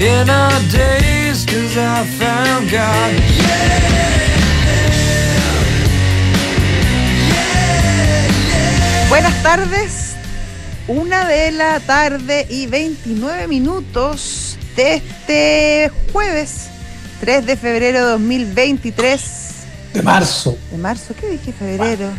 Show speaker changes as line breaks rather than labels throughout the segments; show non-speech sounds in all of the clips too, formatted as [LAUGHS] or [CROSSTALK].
in our days, cause I found God.
Buenas tardes, una de la tarde y 29 minutos de este jueves 3 de febrero de 2023.
De marzo.
¿De marzo? ¿Qué dije febrero?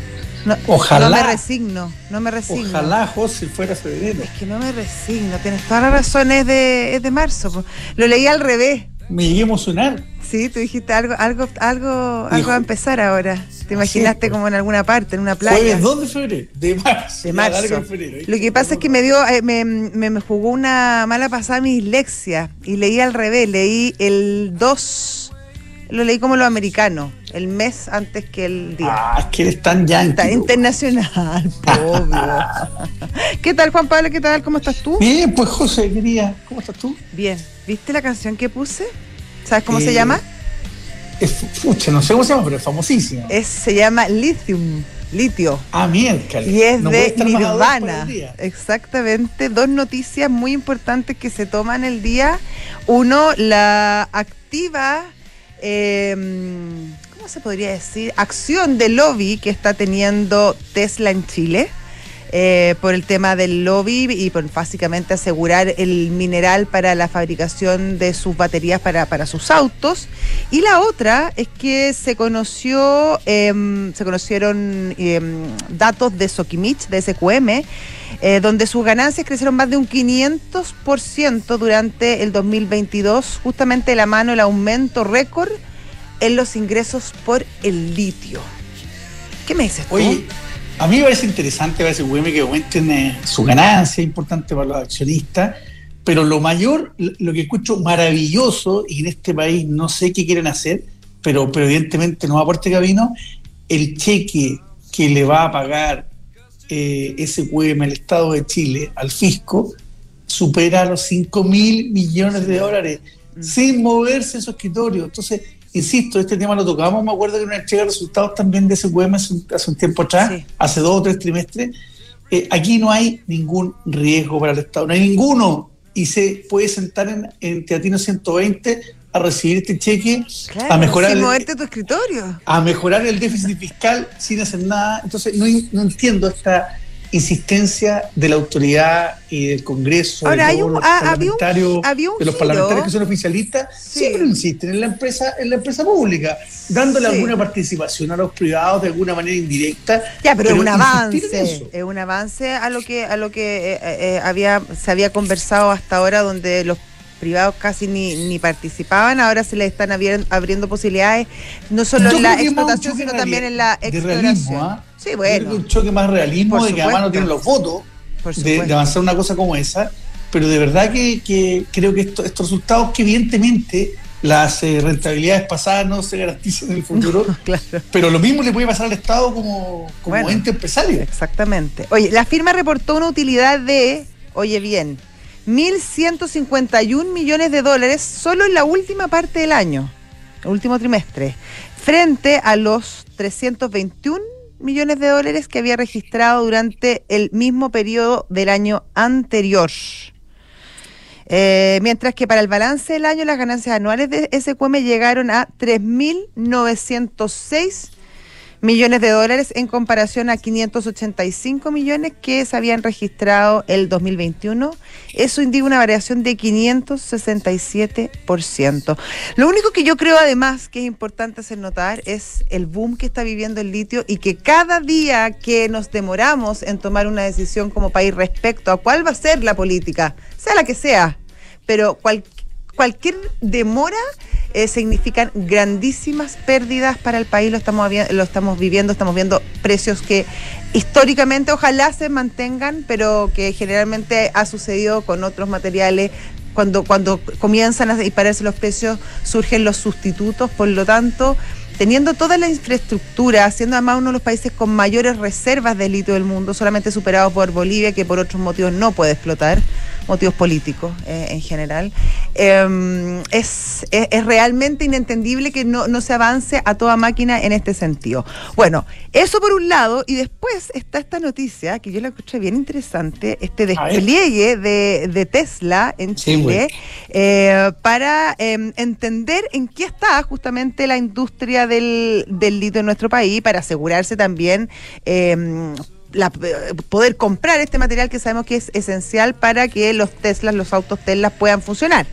No,
Ojalá.
No me resigno, no me resigno.
Ojalá José fuera febrero.
Es que no me resigno, tienes todas las razones, es de, es de marzo. Lo leí al revés.
Me llegué a emocionar.
Sí, tú dijiste algo, algo, algo, algo va a empezar ahora. Te imaginaste
pues.
como en alguna parte, en una playa.
Jueves 2 de febrero. De marzo.
de marzo. Lo que pasa es que me dio, eh, me, me, me jugó una mala pasada mi dislexia y leí al revés, leí el 2, lo leí como lo americano, el mes antes que el día.
Ah, es que eres tan yankee.
Internacional, [LAUGHS] obvio. ¿Qué tal, Juan Pablo? ¿Qué tal? ¿Cómo estás tú?
Bien, pues José, quería. ¿Cómo estás tú?
Bien. ¿Viste la canción que puse? ¿Sabes cómo se
Eh,
llama?
Es, pucha, no sé cómo se llama, pero es famosísima.
Es, se llama Lithium, litio.
Ah, miércoles.
Y es
No
de Nirvana. Exactamente. Dos noticias muy importantes que se toman el día. Uno, la activa, eh, ¿cómo se podría decir? Acción de lobby que está teniendo Tesla en Chile. Eh, por el tema del lobby y por básicamente asegurar el mineral para la fabricación de sus baterías para, para sus autos. Y la otra es que se conoció, em, se conocieron em, datos de Sokimich, de SQM, eh, donde sus ganancias crecieron más de un 500% durante el 2022, justamente de la mano el aumento récord en los ingresos por el litio. ¿Qué me dices tú?
Oye, a mí me parece interesante ese UM que aumenten su ganancia, importante para los accionistas, pero lo mayor, lo que escucho maravilloso, y en este país no sé qué quieren hacer, pero, pero evidentemente no va por este camino, el cheque que le va a pagar eh, SQM al Estado de Chile, al fisco, supera los 5 mil millones de dólares sin moverse en su escritorio. Entonces, insisto, este tema lo tocamos, me acuerdo que en una entrega de resultados también de hace un, hace un tiempo atrás,
Sí.
hace dos o tres trimestres. Eh, aquí no hay ningún riesgo para el Estado, no hay ninguno. Y se puede sentar en, en Teatino 120 a recibir este cheque,
Claro,
a mejorar
sin
el-
tu escritorio.
a mejorar el déficit fiscal sin hacer nada. Entonces, no, no entiendo esta insistencia de la autoridad y del Congreso,
Ahora,
de, todos
un-
los
ah, había un-
parlamentarios,
había un
de los parlamentarios que son oficialistas,
Sí.
siempre insisten en la empresa, en la empresa pública, dándole
Sí.
alguna participación a los privados de alguna manera indirecta.
Ya, pero, es un avance, es un avance a lo que a lo que eh, eh, había se había conversado hasta ahora, donde los privados casi ni, ni participaban, ahora se les están abriendo, abriendo posibilidades, no solo
Yo
en la explotación, sino
de
también en la
de
exploración.
realismo, ¿ah?
Sí,
Yo creo que
bueno,
un choque más realismo de que además no tienen los votos. de, avanzar una cosa como esa, pero de verdad que, que creo que esto- estos resultados que evidentemente las eh, rentabilidades pasadas no se garantizan en el futuro, [LAUGHS]
claro.
pero lo mismo le puede pasar al Estado como, como
Bueno.
ente empresario.
Exactamente. Oye, la firma reportó una utilidad de, oye bien, 1.151 millones de dólares solo en la última parte del año, el último trimestre, frente a los 321 millones de dólares que había registrado durante el mismo periodo del año anterior. Eh, mientras que para el balance del año las ganancias anuales de SQM llegaron a 3.906 millones de dólares en comparación a 585 millones que se habían registrado el 2021. Eso indica una variación de 567%. Lo único que yo creo además que es importante hacer notar es el boom que está viviendo el litio y que cada día que nos demoramos en tomar una decisión como país respecto a cuál va a ser la política, sea la que sea, pero cual- cualquier demora eh, significan grandísimas pérdidas para el país, lo estamos, lo estamos viviendo, estamos viendo precios que históricamente ojalá se mantengan, pero que generalmente ha sucedido con otros materiales. Cuando, cuando comienzan a dispararse los precios, surgen los sustitutos, por lo tanto, teniendo toda la infraestructura, siendo además uno de los países con mayores reservas de litio del mundo, solamente superado por Bolivia, que por otros motivos no puede explotar, motivos políticos eh, en general. Em, es, es, realmente inentendible que no, no se avance a toda máquina en este sentido. Bueno, eso por un lado, y después está esta noticia que yo la escuché bien interesante, este despliegue de, de, Tesla en Chile eh, para em, entender en qué está justamente la industria del, del litio en nuestro país, para asegurarse también eh, la, poder comprar este material que sabemos que es esencial para que los Teslas, los autos Tesla puedan funcionar.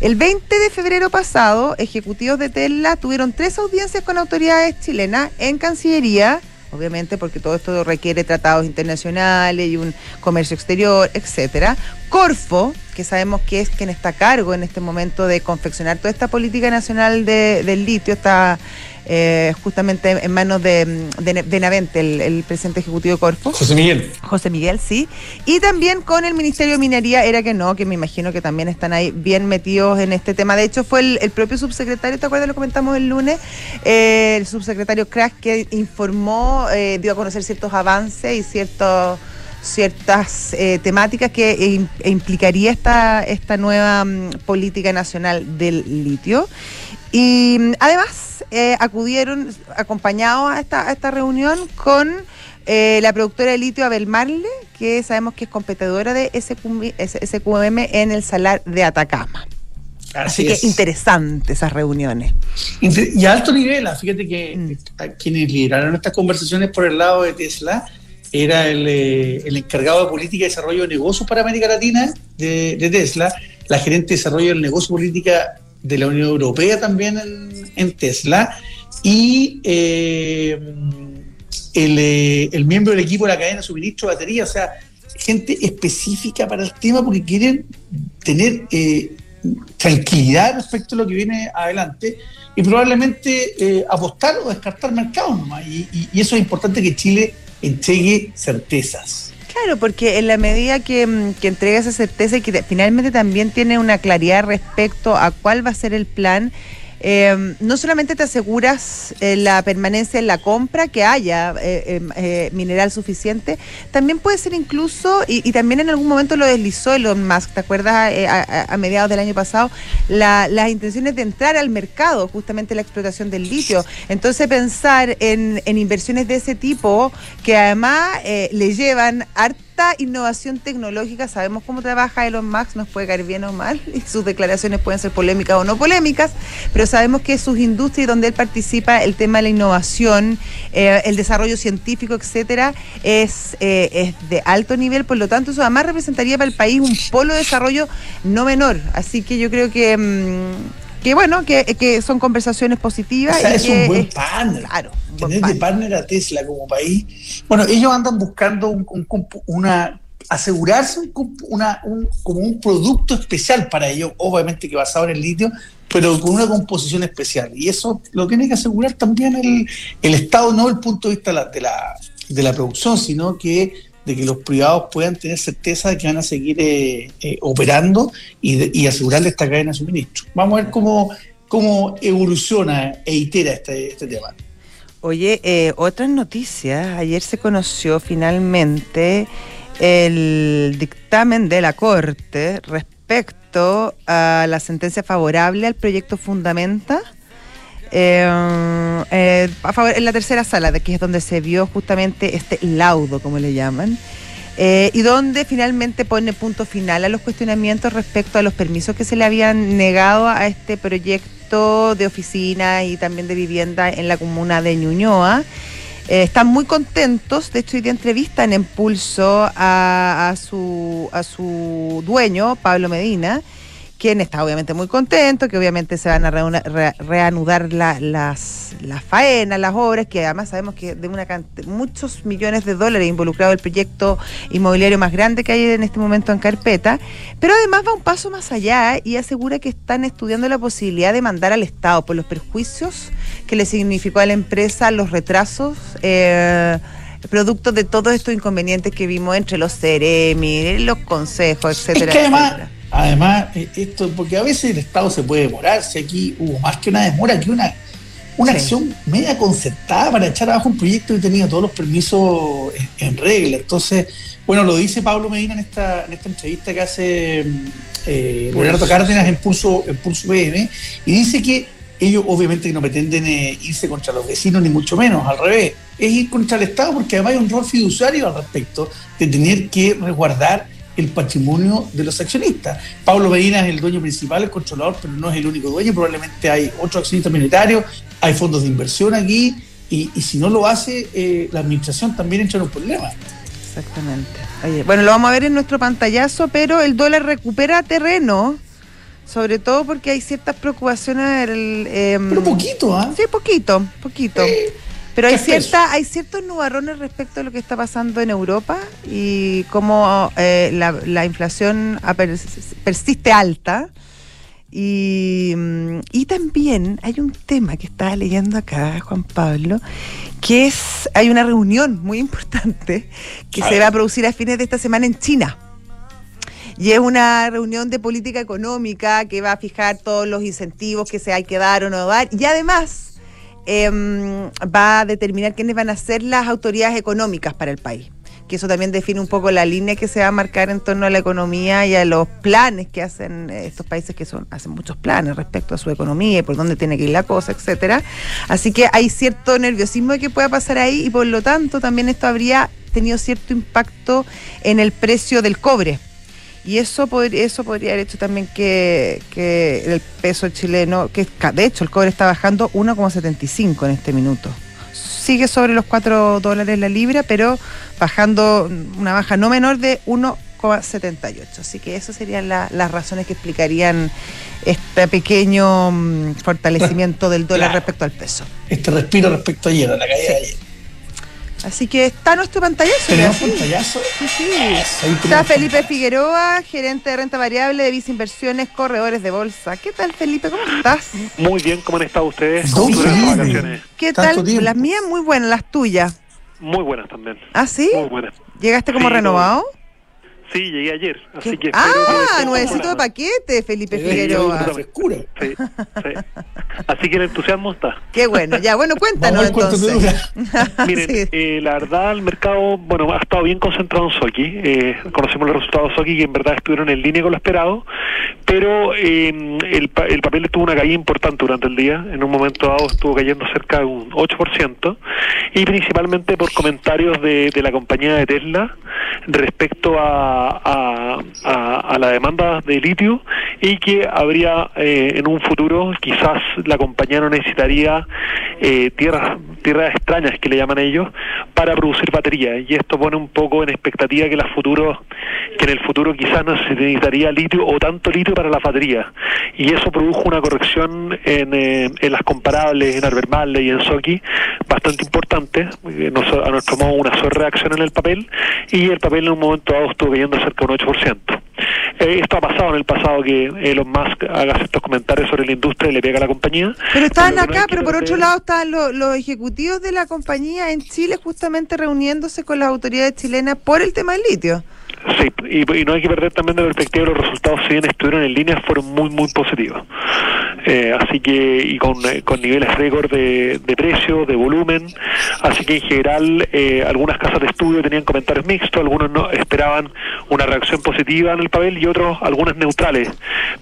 El 20 de febrero pasado, ejecutivos de Tesla tuvieron tres audiencias con autoridades chilenas en Cancillería, obviamente porque todo esto requiere tratados internacionales y un comercio exterior, etcétera. Corfo, que sabemos que es quien está a cargo en este momento de confeccionar toda esta política nacional del litio, está eh, justamente en manos de, de, Navente, el, presidente ejecutivo de Corfo.
José Miguel.
José Miguel, sí. Y también con el Ministerio de Minería, era que no, que me imagino que también están ahí bien metidos en este tema. De hecho, fue el, propio subsecretario, ¿te acuerdas? Lo comentamos el lunes, eh, el subsecretario Crash que informó, eh, dio a conocer ciertos avances y ciertos ciertas temáticas que implicaría esta, esta nueva mm, política nacional del litio. Y mm, además eh, acudieron acompañados a esta, esta reunión con eh, la productora de litio Abel Marle, que sabemos que es competidora de SQM en el Salar de Atacama. Así, que interesante esas reuniones.
Y a alto nivel, ah, fíjate que mm. quienes lideraron estas conversaciones por el lado de Tesla era el, eh, encargado de política y desarrollo de negocios para América Latina de, de Tesla, la gerente de desarrollo del negocio política de la Unión Europea también en, Tesla y eh, eh, el, miembro del equipo de la cadena de suministro de batería, o sea, gente específica para el tema porque quieren tener eh, tranquilidad respecto a lo que viene adelante y probablemente apostar o descartar mercados nomás. y eso es importante que Chile entregue certezas.
Claro, porque en la medida que, mm, que entrega esa certeza y que finalmente también tiene una claridad respecto a cuál va a ser el plan, eh, no solamente te aseguras eh, la permanencia en la compra, que haya eh, em, mineral suficiente, también puede ser incluso, y, también en algún momento lo deslizó Elon Musk, ¿te acuerdas? A, mediados del año pasado, las intenciones de entrar al mercado, justamente la explotación del litio. Entonces pensar en, en inversiones de ese tipo, que además le llevan harta innovación tecnológica, sabemos cómo trabaja Elon Musk, nos puede caer bien o mal, y sus declaraciones pueden ser polémicas o no polémicas, pero sabemos que sus industrias donde él participa, el tema de la innovación, eh, el desarrollo científico, etcétera, es, eh, es de alto nivel, por lo tanto, eso además representaría para el país un polo de desarrollo no menor. Así que yo creo que. Mm, que bueno, que, son conversaciones positivas.
es un buen partner. Claro. Tener de partner a Tesla como país. Bueno, ellos andan buscando un, una asegurarse una, un, como un producto especial para ellos, obviamente que basado en el litio, pero con una composición especial. Y eso lo tiene que asegurar también el, el Estado, no desde el punto de vista de la, de la producción, sino que de que los privados puedan tener certeza de que van a seguir eh, eh, operando y, y, asegurarle esta cadena de suministro. Vamos a ver cómo, cómo evoluciona e itera este, este tema.
Oye, eh, otras noticias. Ayer se conoció finalmente el dictamen de la Corte respecto a la sentencia favorable al proyecto Fundamenta eh, eh, a favor, en la tercera sala, que es donde se vio justamente este laudo, como le llaman, eh, y donde finalmente pone punto final a los cuestionamientos respecto a los permisos que se le habían negado a este proyecto de oficina y también de vivienda en la comuna de Ñuñoa. están muy contentos, de hecho hoy de entrevista en Impulso a, su, a su dueño, Pablo Medina, quien está obviamente muy contento, que obviamente se van a reanudar las, las faenas, las obras, que además sabemos que de una muchos millones de dólares involucrado el proyecto inmobiliario más grande que hay en este momento en carpeta, pero además va un paso más allá y asegura que están estudiando la posibilidad de mandar al Estado por los perjuicios que le significó a la empresa los retrasos. Eh, producto de todos estos inconvenientes que vimos entre los CEREMI, los consejos, etcétera.
Además, eh, esto, porque a veces el Estado se puede demorar, si aquí hubo más que una demora, que una, una acción media concertada para echar abajo un proyecto que tenía todos los permisos en, regla. Entonces, Bueno, lo dice Pablo Medina en esta, en esta entrevista que hace eh, Leonardo Cárdenas en Pulso, en Pulso PM, y dice que ellos obviamente que no pretenden eh, irse contra los vecinos, ni mucho menos, al revés, es ir contra el Estado porque además hay un rol fiduciario al respecto de tener que resguardar el patrimonio de los accionistas. Pablo Medina es el dueño principal, el controlador, pero no es el único dueño, probablemente hay otros accionistas minoritarios, hay fondos de inversión aquí, y, si no lo hace, eh, la administración también entra en un problema.
Exactamente. bueno, lo vamos a ver en nuestro pantallazo, pero el dólar recupera terreno, sobre todo porque hay ciertas preocupaciones. El,
em, pero poquito, ¿ah?
Sí, poquito, poquito. Pero hay cierta, hay ciertos nubarrones respecto a lo que está pasando en Europa y cómo eh, la, inflación persiste alta. Mm, y, también hay un tema que estaba leyendo acá, Juan Pablo, que es, hay una reunión muy importante que se va a producir a fines de esta semana en China. Y es una reunión de política económica que va a fijar todos los incentivos que se hay que dar o no dar. Y además em, va a determinar quiénes van a ser las autoridades económicas para el país que eso también define un poco la línea que se va a marcar en torno a la economía y a los planes que hacen eh, estos países que son hacen muchos planes respecto a su economía y por dónde tiene que ir la cosa, etcétera. Así que hay cierto nerviosismo de que pueda pasar ahí y por lo tanto también esto habría tenido cierto impacto en el precio del cobre. Y eso, eso podría haber hecho también que, que el peso chileno, que de hecho el cobre está bajando 1,75 en este minuto sigue sobre los 4 dólares la libra, pero bajando una baja no menor de 1,78. Así que esas serían las razones que explicarían este pequeño mm, fortalecimiento del dólar respecto al peso.
Este respiro respecto a ayer, a la caída de ayer.
Así que está nuestro pantallazo.
¿Tenemos pantallazo?
Sí, sí. está Felipe Figueroa, gerente de renta variable de Visa Inversiones, corredores de bolsa. ¿Qué tal, Felipe? ¿Cómo estás?
Muy bien, ¿cómo han estado ustedes?
¿Qué tal? Las mías muy buenas, las tuyas.
Muy buenas también.
¿Ah, sí?
Muy buenas.
¿Llegaste como renovado?
Sí, llegué ayer, así que...
Ah, nuevecito de paquete, Felipe Figueroa.
Sí, Así que el entusiasmo está.
Qué bueno, ya, bueno, cuéntanos entonces. [LAUGHS] [LAUGHS]
Miren, eh, la verdad, el mercado, bueno, ha estado bien concentrado en Soki. Eh, conocemos los resultados de Soki que en verdad estuvieron en línea con lo esperado, pero eh, el, el papel tuvo una caída importante durante el día. En un momento dado estuvo cayendo cerca de un 8%, y principalmente por comentarios de, de la compañía de Tesla respecto a uh, a, la demanda de litio y que habría eh, en un futuro quizás la compañía no necesitaría eh, tierras tierras extrañas que le llaman ellos para producir baterías y esto pone un poco en expectativa que las futuros que en el futuro quizás no se necesitaría litio o tanto litio para las baterías. Y eso produjo una corrección en, eh, las comparables en Albemarle y en Soki bastante importante. A nuestro modo una sola reacción en el papel. Y el papel en un momento dado estuvo cayendo cerca de un 8%. Eh, esto ha pasado en el pasado que Elon Musk haga estos comentarios sobre la industria y le pega a la compañía.
Pero estaban acá, pero por otro lado estaban los, ejecutivos de la compañía en Chile justamente reuniéndose con las autoridades chilenas por el tema del litio.
Sí, y, no hay que perder también de perspectiva los resultados, si bien estuvieron en línea, fueron muy, muy positivos. Eh, así que, y con, eh, con niveles récord de, de precio, de volumen, así que en general eh, algunas casas de estudio tenían comentarios mixtos, algunos no esperaban una reacción positiva en el papel y otros algunas neutrales.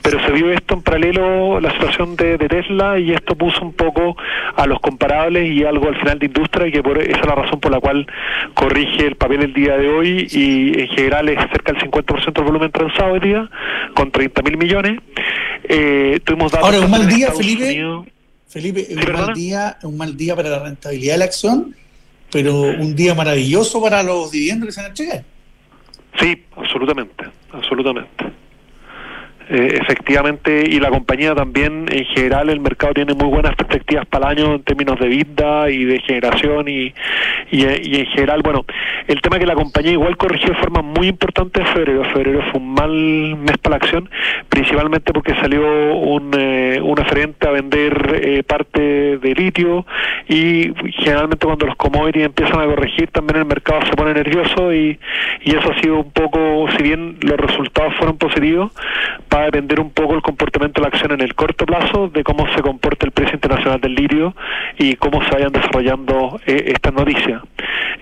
Pero se vio esto en paralelo la situación de, de Tesla y esto puso un poco a los comparables y algo al final de industria y que por esa es la razón por la cual corrige el papel el día de hoy y en general cerca del 50% del volumen transado hoy día, con 30 mil millones.
Eh, tuvimos datos un mal día, Felipe. Felipe, un mal día, un mal día para la rentabilidad de la acción, pero un día maravilloso para los dividendos que se van a entregar.
Sí, absolutamente, absolutamente. Eh, efectivamente, y la compañía también, en general, el mercado tiene muy buenas perspectivas para el año en términos de vida y de generación y, y, en general, bueno, el tema que la compañía igual corrigió de forma muy importante en febrero. Febrero fue un mal mes para la acción, principalmente porque salió un, eh, un oferente a vender eh, parte de litio y generalmente cuando los commodities empiezan a corregir también el mercado se pone nervioso y, y eso ha sido un poco, si bien los resultados fueron positivos, para a depender un poco el comportamiento de la acción en el corto plazo de cómo se comporta el precio internacional del litio y cómo se vayan desarrollando eh, estas noticias.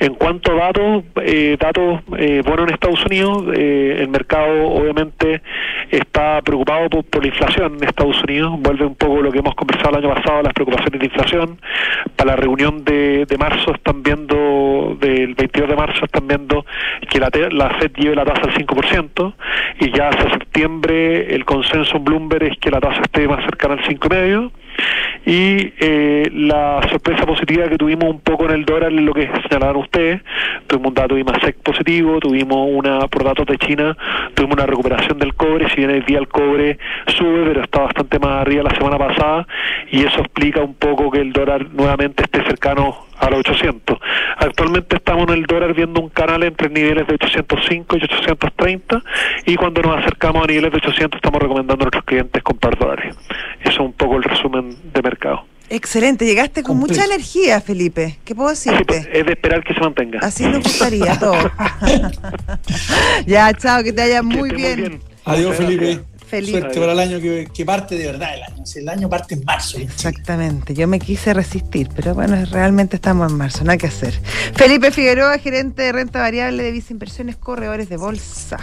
En cuanto a datos, eh, datos eh, buenos en Estados Unidos, eh, el mercado obviamente está preocupado por, por la inflación en Estados Unidos, vuelve un poco lo que hemos conversado el año pasado, las preocupaciones de inflación. Para la reunión de, de marzo están viendo, del 22 de marzo están viendo que la, la FED lleve la tasa al 5% y ya hacia septiembre el consenso en Bloomberg es que la tasa esté más cercana al 5,5% y eh, la sorpresa positiva que tuvimos un poco en el dólar es lo que señalaron ustedes, tuvimos un dato de IMASEC positivo, tuvimos una, por datos de China, tuvimos una recuperación del cobre, si bien el día el cobre sube, pero está bastante más arriba la semana pasada, y eso explica un poco que el dólar nuevamente esté cercano a los 800. Actualmente estamos en el dólar viendo un canal entre niveles de 805 y 830 y cuando nos acercamos a niveles de 800 estamos recomendando a nuestros clientes comprar dólares. Eso es un poco el resumen de mercado.
Excelente, llegaste con mucha energía, Felipe. ¿Qué puedo
Sí, pues,
decirte?
es de esperar que se mantenga.
Así nos gustaría [LAUGHS] a todos. [LAUGHS] ya, chao, que te vaya
Que
muy bien.
Adiós, Felipe.
Felipe.
Suerte para el año que, que parte de verdad el año. El año parte en marzo.
Exactamente, yo me quise resistir, pero bueno, realmente estamos en marzo, nada que hacer. Felipe Figueroa, gerente de renta variable de Visa Inversiones, corredores de bolsa.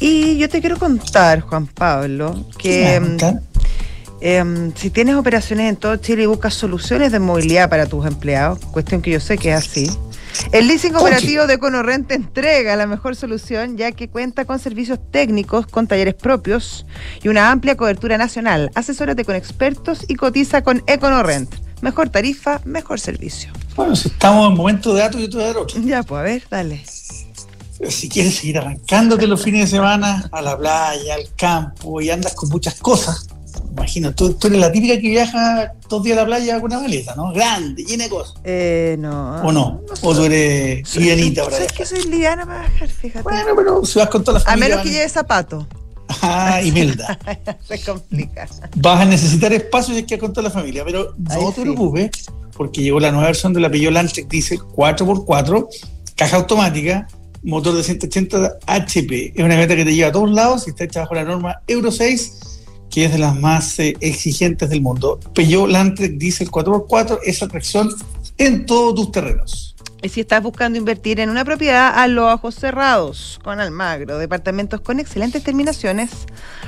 Y yo te quiero contar, Juan Pablo, que
¿Qué me vas a contar?
em, si tienes operaciones en todo Chile y buscas soluciones de movilidad para tus empleados, cuestión que yo sé que es así, el leasing operativo de EconoRent te entrega la mejor solución ya que cuenta con servicios técnicos, con talleres propios y una amplia cobertura nacional. Asesórate con expertos y cotiza con EconoRent. Mejor tarifa, mejor servicio.
Bueno, si estamos en momento de datos, yo te voy a dar otro.
Ya, pues a ver, dale.
Si quieres seguir arrancándote los fines de semana a la playa, al campo y andas con muchas cosas, imagino, tú, tú eres la típica que viaja todos días a la playa con una maleta, ¿no? Grande, llena de cosas.
Eh, no.
¿O no? ¿O tú eres
Soy-
para
¿Sabes
viajar?
que soy liviana para bajar? Fíjate.
Bueno, pero si vas con toda la
a
familia...
menos que
van-
lleve zapatos.
Ah, Imelda. [LAUGHS]
Se complica.
vas a necesitar espacio y hay que con toda la familia, pero no
Ahí
te
sí.
preocupes, porque llegó la nueva versión de la Peugeot Landtrek Diesel 4x4, caja automática, motor de 180 HP. Es una meta que te lleva a todos lados y está hecha bajo la norma Euro 6, que es de las más eh, exigentes del mundo. Peugeot Landtrek Diesel 4x4 es atracción en todos tus terrenos.
Y si estás buscando invertir en una propiedad, a los ojos cerrados con Almagro. Departamentos con excelentes terminaciones,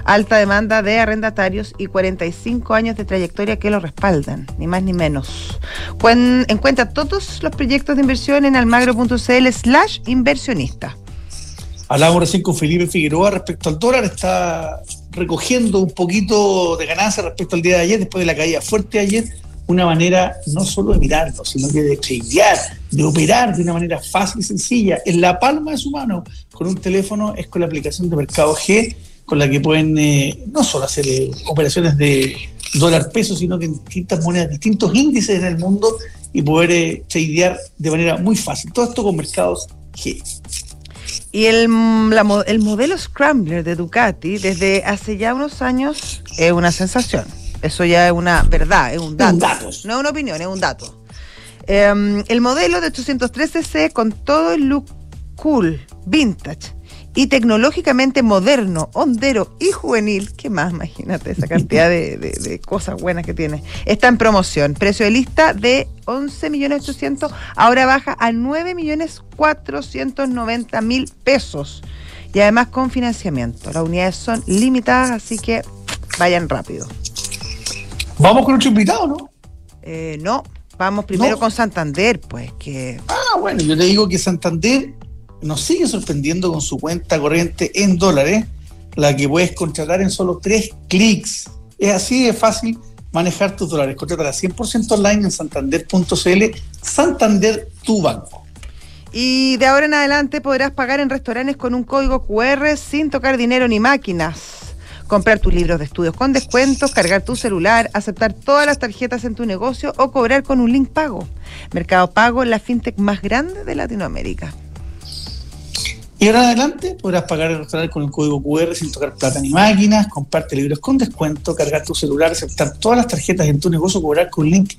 alta demanda de arrendatarios y 45 años de trayectoria que lo respaldan, ni más ni menos. Cuen- encuentra todos los proyectos de inversión en almagro.cl slash inversionista.
Hablábamos recién con Felipe Figueroa respecto al dólar, está recogiendo un poquito de ganancia respecto al día de ayer, después de la caída fuerte de ayer, una manera no solo de mirarlo, sino que de tradear, de operar de una manera fácil y sencilla, en la palma de su mano, con un teléfono, es con la aplicación de Mercado G, con la que pueden eh, no solo hacer eh, operaciones de dólar peso, sino que en distintas monedas, distintos índices en el mundo y poder eh, tradear de manera muy fácil. Todo esto con Mercados G.
Y el, la el modelo Scrambler de Ducati desde hace ya unos años es una sensación. Eso ya es una verdad, es un dato.
Un dato.
No es una opinión, es un dato. Em, el modelo de 803cc con todo el look cool, vintage y tecnológicamente moderno, hondero y juvenil, ¿qué más? Imagínate esa cantidad de, de- de cosas buenas que tiene. Está en promoción. Precio de lista de 11.800.000, ahora baja a 9.490.000 pesos. Y además con financiamiento. Las unidades son limitadas, así que vayan rápido.
Vamos con otro invitado, ¿no?
Eh, no, vamos primero
No.
con Santander, pues, que
Ah, bueno, yo te digo que Santander nos sigue sorprendiendo con su cuenta corriente en dólares, la que puedes contratar en solo tres clics. Es así de fácil manejar tus dólares. Contratar a 100% online en santander.cl. Santander, tu banco.
Y de ahora en adelante podrás pagar en restaurantes con un código QR sin tocar dinero ni máquinas. Comprar tus libros de estudios con descuentos, cargar tu celular, aceptar todas las tarjetas en tu negocio o cobrar con un link pago. Mercado Pago, la fintech más grande de Latinoamérica.
Y ahora adelante podrás pagar el restaurante con el código QR sin tocar plata ni máquinas, comprarte libros con descuento, cargar tu celular, aceptar todas las tarjetas en tu negocio, cobrar con link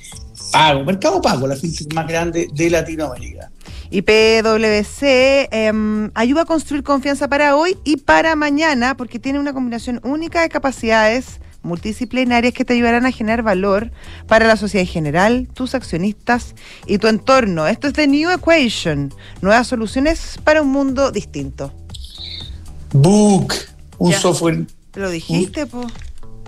pago. Mercado Pago, la fintech más grande de Latinoamérica.
Y PwC em, ayuda a construir confianza para hoy y para mañana porque tiene una combinación única de capacidades multidisciplinarias que te ayudarán a generar valor para la sociedad en general, tus accionistas y tu entorno. Esto es The New Equation, nuevas soluciones para un mundo distinto.
Book, un
Ya.
software.
Lo dijiste, po.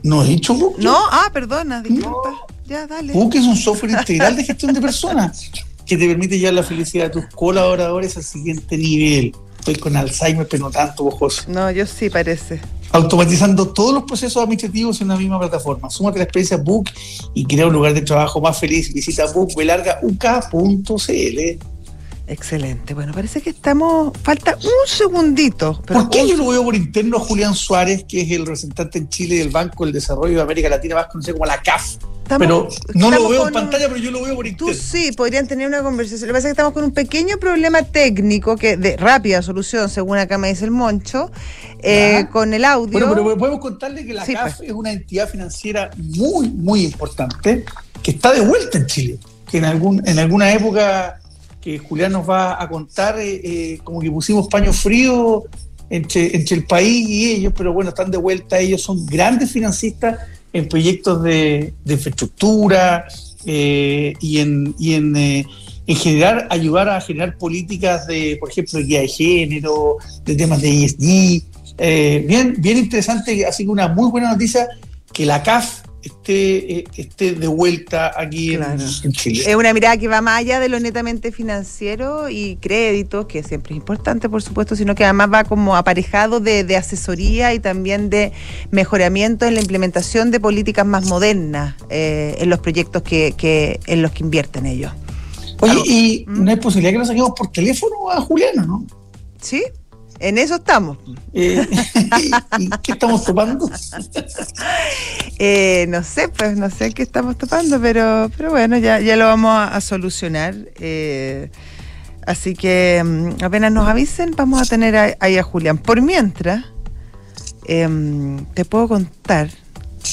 ¿No he dicho Book?
No, ah, perdona, disculpa. Ya, dale.
Book es un software integral de gestión de personas que te permite llevar la felicidad de tus colaboradores al siguiente nivel. Estoy con Alzheimer, pero no tanto, ojoso.
No, yo sí parece.
Automatizando todos los procesos administrativos en una misma plataforma. Súmate a la experiencia Book y crea un lugar de trabajo más feliz. Visita bookbelargauk.cl.
Excelente. Bueno, parece que estamos. Falta un segundito. pero
¿Por qué
un-
yo lo veo por interno a Julián Suárez, que es el representante en Chile del Banco del Desarrollo de América Latina, más conocido como la CAF?
Estamos-
pero no lo veo en pantalla, pero yo lo veo por
Tú sí, podrían tener una conversación. Lo que pasa es que estamos con un pequeño problema técnico que de rápida solución, según acá me dice el Moncho, eh, con el audio.
Bueno, pero podemos contarle que la
Sí,
CAF
pues.
es una entidad financiera muy, muy importante que está de vuelta en Chile. Que en, algún, en alguna época que Julián nos va a contar, eh, eh, como que pusimos paño frío entre, entre el país y ellos, pero bueno, están de vuelta. Ellos son grandes financistas en proyectos de, de infraestructura eh, y en, y en, eh, en generar, ayudar a generar políticas de, por ejemplo, de guía de género, de temas de ESG. Eh, bien, bien interesante, así que una muy buena noticia que la CAF esté, eh, esté de vuelta aquí en-
Claro.
en, Chile.
Es una mirada que va más allá de lo netamente financiero y créditos, que siempre es importante, por supuesto, sino que además va como aparejado de, de asesoría y también de mejoramiento en la implementación de políticas más modernas eh, en los proyectos que, que- en los que invierten ellos.
Oye, y
¿Mm?
no hay posibilidad que nos saquemos por teléfono a Juliano, ¿no?
¿Sí? En eso estamos.
Eh, [LAUGHS] ¿Y qué estamos tomando? [LAUGHS]
Eh, no sé, pues no sé qué estamos topando, pero, pero bueno, ya, ya lo vamos a, a solucionar. eh, así que mm, apenas nos avisen, vamos a tener a- ahí a Julián. Por mientras, em, te puedo contar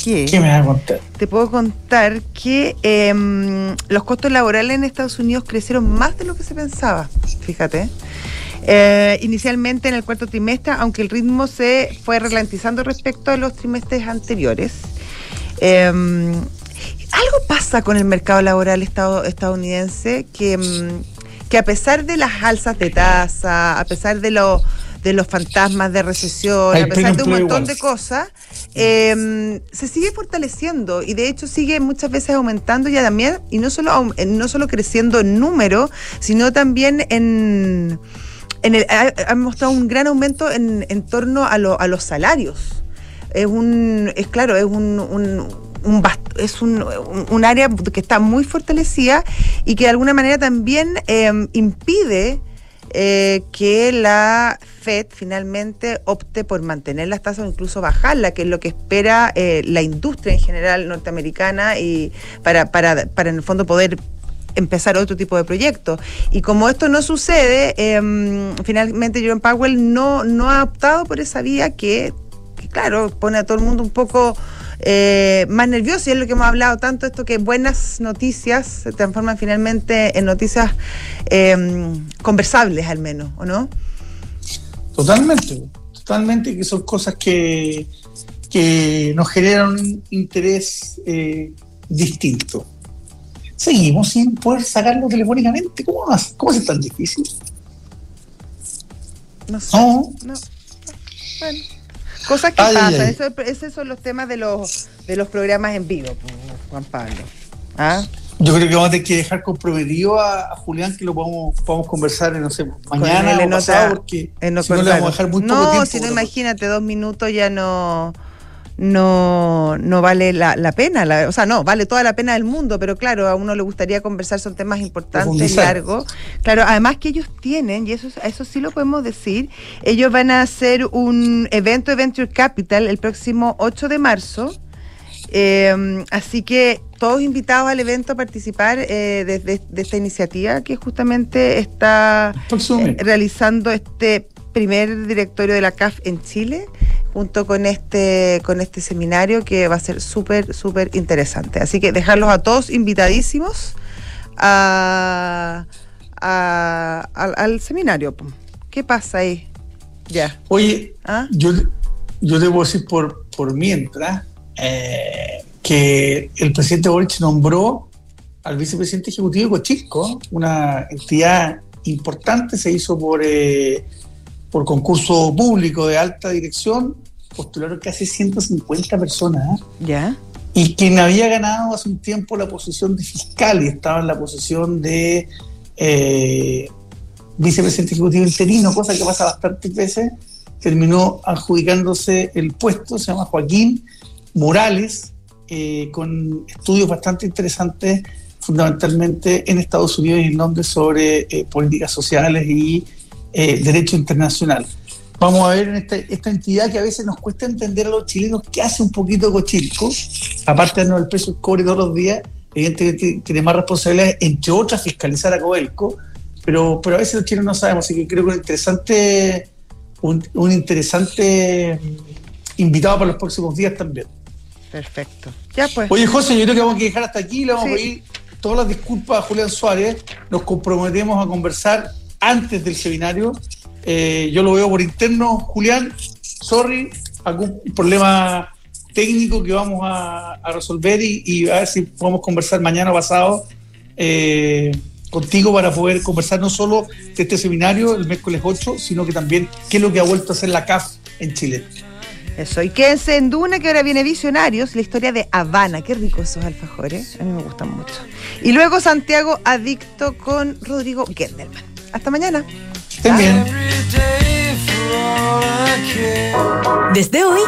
que
¿Qué me vas a contar?
te puedo contar que em, los costos laborales en Estados Unidos crecieron más de lo que se pensaba, fíjate. Eh, inicialmente en el cuarto trimestre, aunque el ritmo se fue ralentizando respecto a los trimestres anteriores. Em, algo pasa con el mercado laboral estado- estadounidense que, em, que a pesar de las alzas de tasa, a pesar de, lo- de los fantasmas de recesión, a pesar de un montón de cosas, eh, se sigue fortaleciendo y de hecho sigue muchas veces aumentando ya también, y no solo, eh, no solo creciendo en número, sino también en... en el, ha, ha mostrado un gran aumento en, en torno a, lo- a los salarios. Es un, es claro, es un, un- un es un, área que está muy fortalecida y que de alguna manera también eh, impide eh, que la Fed finalmente opte por mantener las tasas o incluso bajarla, que es lo que espera eh, la industria en general norteamericana y para, para, para en el fondo poder empezar otro tipo de proyectos. Y como esto no sucede, em, finalmente Jerome Powell no, no ha optado por esa vía que, claro, pone a todo el mundo un poco eh, más nervioso y es lo que hemos hablado tanto, esto que buenas noticias se transforman finalmente en noticias em, conversables al menos, ¿o no?
Totalmente, totalmente, que son cosas que, que nos generan un interés eh, distinto. Seguimos sin poder sacarlo telefónicamente. ¿Cómo? ¿Cómo es tan difícil?
No sé.
No.
No. Bueno. Cosas que
Ay,
pasan,
ay.
Eso, esos son los temas de los, de los programas en vivo, Juan Pablo. ¿Ah?
Yo creo que vamos a tener que dejar comprometido a, a Julián que lo podamos, podamos conversar, no sé, mañana o pasado, porque si no le vamos a dejar muy poco
no,
tiempo.
si no, imagínate, dos minutos ya no, no, no vale la, la pena. la- o sea, no, vale toda la pena del mundo, pero claro, a uno le gustaría conversar, son temas importantes, largos. Claro, además que ellos tienen, y eso, eso sí lo podemos decir, ellos van a hacer un evento de Venture Capital el próximo 8 de marzo. Eh, así que todos invitados al evento a participar eh, de, de- de esta iniciativa que justamente está eh, realizando este primer directorio de la CAF en Chile junto con este con este seminario que va a ser súper súper interesante así que dejarlos a todos invitadísimos a, a- al, al seminario. ¿Qué pasa ahí? Ya.
Oye,
¿Ah?
yo, yo debo decir por, por mientras eh, que el presidente Boric nombró al vicepresidente ejecutivo de Cochilco, una entidad importante, se hizo por, eh, por concurso público de alta dirección, postularon casi 150 personas. ¿eh?
Ya.
y quien había ganado hace un tiempo la posición de fiscal y estaba en la posición de eh, vicepresidente ejecutivo interino, cosa que pasa bastantes veces, terminó adjudicándose el puesto, se llama Joaquín Morales, eh, con estudios bastante interesantes, fundamentalmente en Estados Unidos y en Londres, sobre eh, políticas sociales y eh, derecho internacional. Vamos a ver en esta, esta entidad que a veces nos cuesta entender a los chilenos que hace un poquito Cochilco, aparte de darnos el peso del cobre todos los días, evidentemente tiene más responsabilidades, entre otras, fiscalizar a Coelco, pero, pero a veces los chilenos no sabemos, así que creo que un interesante, un, un interesante invitado para los próximos días también.
Perfecto. Ya pues.
Oye, José, yo creo que vamos a dejar hasta aquí, le vamos
Sí.
a pedir todas las disculpas a Julián Suárez, nos comprometemos a conversar antes del seminario. Eh, yo lo veo por interno, Julián, sorry, algún problema técnico que vamos a, resolver y, y a ver si podemos conversar mañana o pasado eh, contigo para poder conversar no solo de este seminario el miércoles 8, sino que también qué es lo que ha vuelto a hacer la CAF en Chile.
Eso. Y quédense en Duna, que ahora viene Visionarios, la historia de Habana. Qué ricos esos alfajores. A mí me gustan mucho. Y luego Santiago Adicto con Rodrigo Gendelman. Hasta mañana.
Estén bien.
Every day for all I care.
Desde hoy,